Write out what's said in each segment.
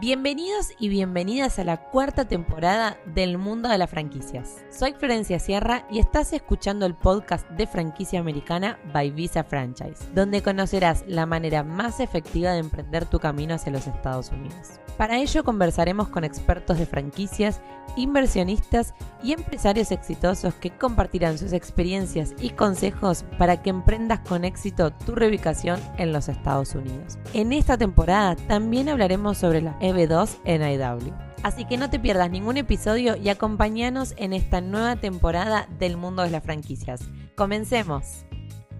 Bienvenidos y bienvenidas a la cuarta temporada del mundo de las franquicias. Soy Florencia Sierra y estás escuchando el podcast de franquicia americana by Visa Franchise, donde conocerás la manera más efectiva de emprender tu camino hacia los Estados Unidos. Para ello conversaremos con expertos de franquicias, inversionistas y empresarios exitosos que compartirán sus experiencias y consejos para que emprendas con éxito tu reubicación en los Estados Unidos. En esta temporada también hablaremos sobre la EB2 en IW. Así que no te pierdas ningún episodio y acompáñanos en esta nueva temporada del mundo de las franquicias. Comencemos.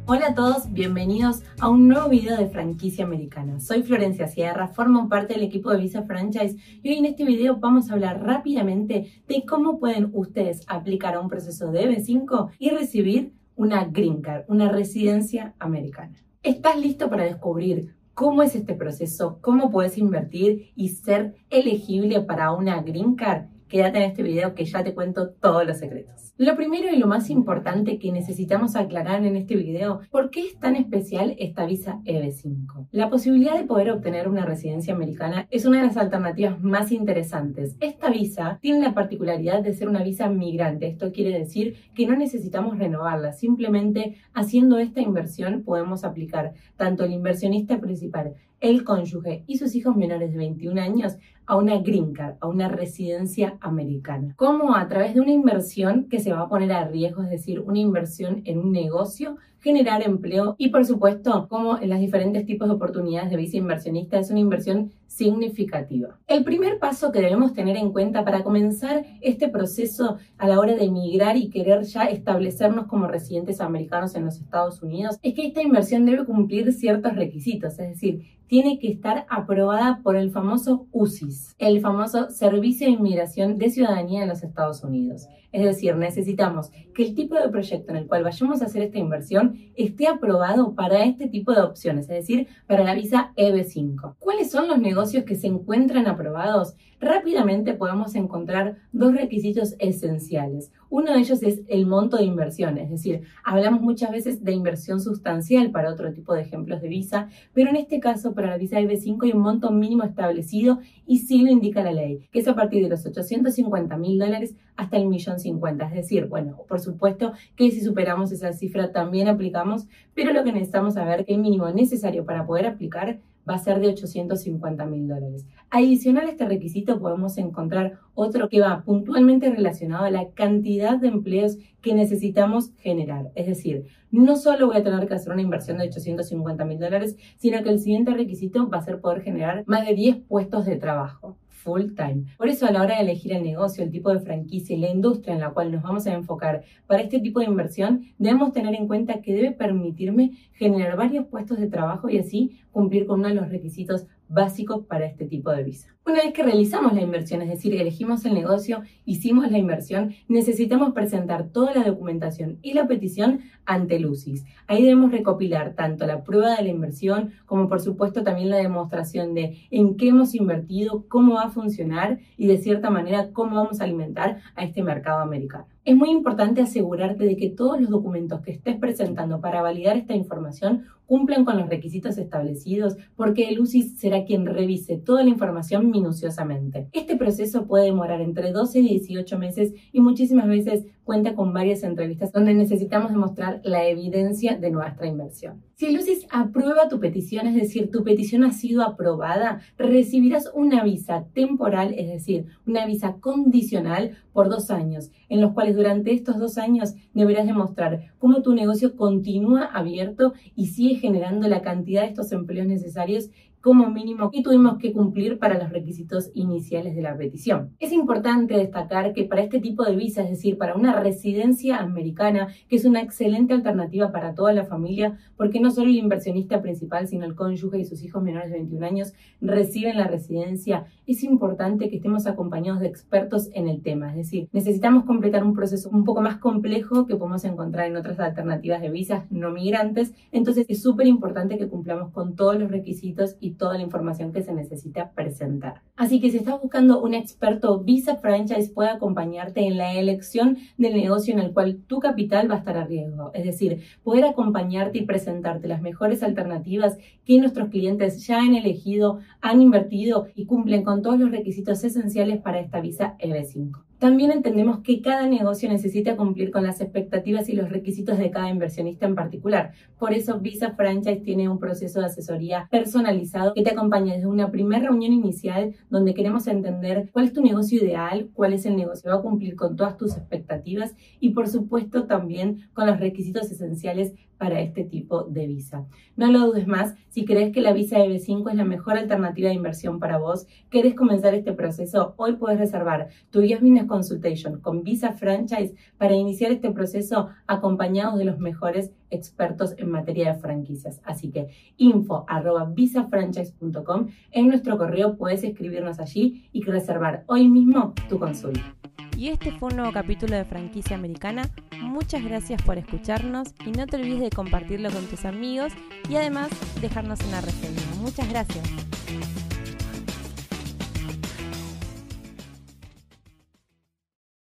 Hola a todos, bienvenidos a un nuevo video de franquicia americana. Soy Florencia Sierra, formo parte del equipo de Visa Franchise y hoy en este video vamos a hablar rápidamente de cómo pueden ustedes aplicar a un proceso de EB5 y recibir una Green Card, una residencia americana. ¿Estás listo para descubrir cómo es este proceso, cómo puedes invertir y ser elegible para una green card, quédate en este video que ya te cuento todos los secretos. Lo primero y lo más importante que necesitamos aclarar en este video, ¿por qué es tan especial esta visa EB5? La posibilidad de poder obtener una residencia americana es una de las alternativas más interesantes. Esta visa tiene la particularidad de ser una visa migrante. Esto quiere decir que no necesitamos renovarla. Simplemente haciendo esta inversión podemos aplicar tanto el inversionista principal el cónyuge y sus hijos menores de 21 años a una green card, a una residencia americana. Como a través de una inversión que se va a poner a riesgo, es decir, una inversión en un negocio, generar empleo y por supuesto, como en los diferentes tipos de oportunidades de visa inversionista, es una inversión significativa. El primer paso que debemos tener en cuenta para comenzar este proceso a la hora de emigrar y querer ya establecernos como residentes americanos en los Estados Unidos es que esta inversión debe cumplir ciertos requisitos, es decir, tiene que estar aprobada por el famoso UCIS, el famoso Servicio de Inmigración de Ciudadanía en los Estados Unidos. Es decir, necesitamos que el tipo de proyecto en el cual vayamos a hacer esta inversión esté aprobado para este tipo de opciones, es decir, para la visa EB5. ¿Cuáles son los negocios que se encuentran aprobados? Rápidamente podemos encontrar dos requisitos esenciales. Uno de ellos es el monto de inversión, es decir, hablamos muchas veces de inversión sustancial para otro tipo de ejemplos de visa, pero en este caso para la visa EB5 hay un monto mínimo establecido y sí lo indica la ley, que es a partir de los 850 mil dólares hasta el millón 50. Es decir, bueno, por supuesto que si superamos esa cifra también aplicamos, pero lo que necesitamos saber que el mínimo necesario para poder aplicar va a ser de 850 mil dólares. Adicional a este requisito podemos encontrar otro que va puntualmente relacionado a la cantidad de empleos que necesitamos generar. Es decir, no solo voy a tener que hacer una inversión de 850 mil dólares, sino que el siguiente requisito va a ser poder generar más de 10 puestos de trabajo full time. Por eso a la hora de elegir el negocio, el tipo de franquicia y la industria en la cual nos vamos a enfocar para este tipo de inversión, debemos tener en cuenta que debe permitirme generar varios puestos de trabajo y así cumplir con uno de los requisitos básicos para este tipo de visa. Una vez que realizamos la inversión, es decir, elegimos el negocio, hicimos la inversión, necesitamos presentar toda la documentación y la petición ante el UCIS. Ahí debemos recopilar tanto la prueba de la inversión como por supuesto también la demostración de en qué hemos invertido, cómo va funcionar y de cierta manera cómo vamos a alimentar a este mercado americano. Es muy importante asegurarte de que todos los documentos que estés presentando para validar esta información cumplen con los requisitos establecidos, porque el UCIS será quien revise toda la información minuciosamente. Este proceso puede demorar entre 12 y 18 meses y muchísimas veces cuenta con varias entrevistas donde necesitamos demostrar la evidencia de nuestra inversión. Si el UCIS aprueba tu petición, es decir, tu petición ha sido aprobada, recibirás una visa temporal, es decir, una visa condicional por dos años, en los cuales durante estos dos años deberás demostrar cómo tu negocio continúa abierto y sigue generando la cantidad de estos empleos necesarios como mínimo que tuvimos que cumplir para los requisitos iniciales de la petición. Es importante destacar que para este tipo de visa, es decir, para una residencia americana, que es una excelente alternativa para toda la familia, porque no solo el inversionista principal, sino el cónyuge y sus hijos menores de 21 años reciben la residencia, es importante que estemos acompañados de expertos en el tema. Es decir, necesitamos completar un proceso un poco más complejo que podemos encontrar en otras alternativas de visas no migrantes. Entonces es súper importante que cumplamos con todos los requisitos y y toda la información que se necesita presentar. Así que si estás buscando un experto, Visa Franchise puede acompañarte en la elección del negocio en el cual tu capital va a estar a riesgo. Es decir, poder acompañarte y presentarte las mejores alternativas que nuestros clientes ya han elegido, han invertido y cumplen con todos los requisitos esenciales para esta visa EB5. También entendemos que cada negocio necesita cumplir con las expectativas y los requisitos de cada inversionista en particular. Por eso Visa Franchise tiene un proceso de asesoría personalizado que te acompaña desde una primera reunión inicial donde queremos entender cuál es tu negocio ideal, cuál es el negocio que va a cumplir con todas tus expectativas y por supuesto también con los requisitos esenciales para este tipo de visa. No lo dudes más, si crees que la visa EB5 es la mejor alternativa de inversión para vos, querés comenzar este proceso, hoy puedes reservar tu Business Consultation con Visa Franchise para iniciar este proceso acompañados de los mejores expertos en materia de franquicias. Así que info arroba visafranchise.com en nuestro correo puedes escribirnos allí y reservar hoy mismo tu consulta. Y este fue un nuevo capítulo de Franquicia Americana. Muchas gracias por escucharnos y no te olvides de compartirlo con tus amigos y además dejarnos una reseña. Muchas gracias.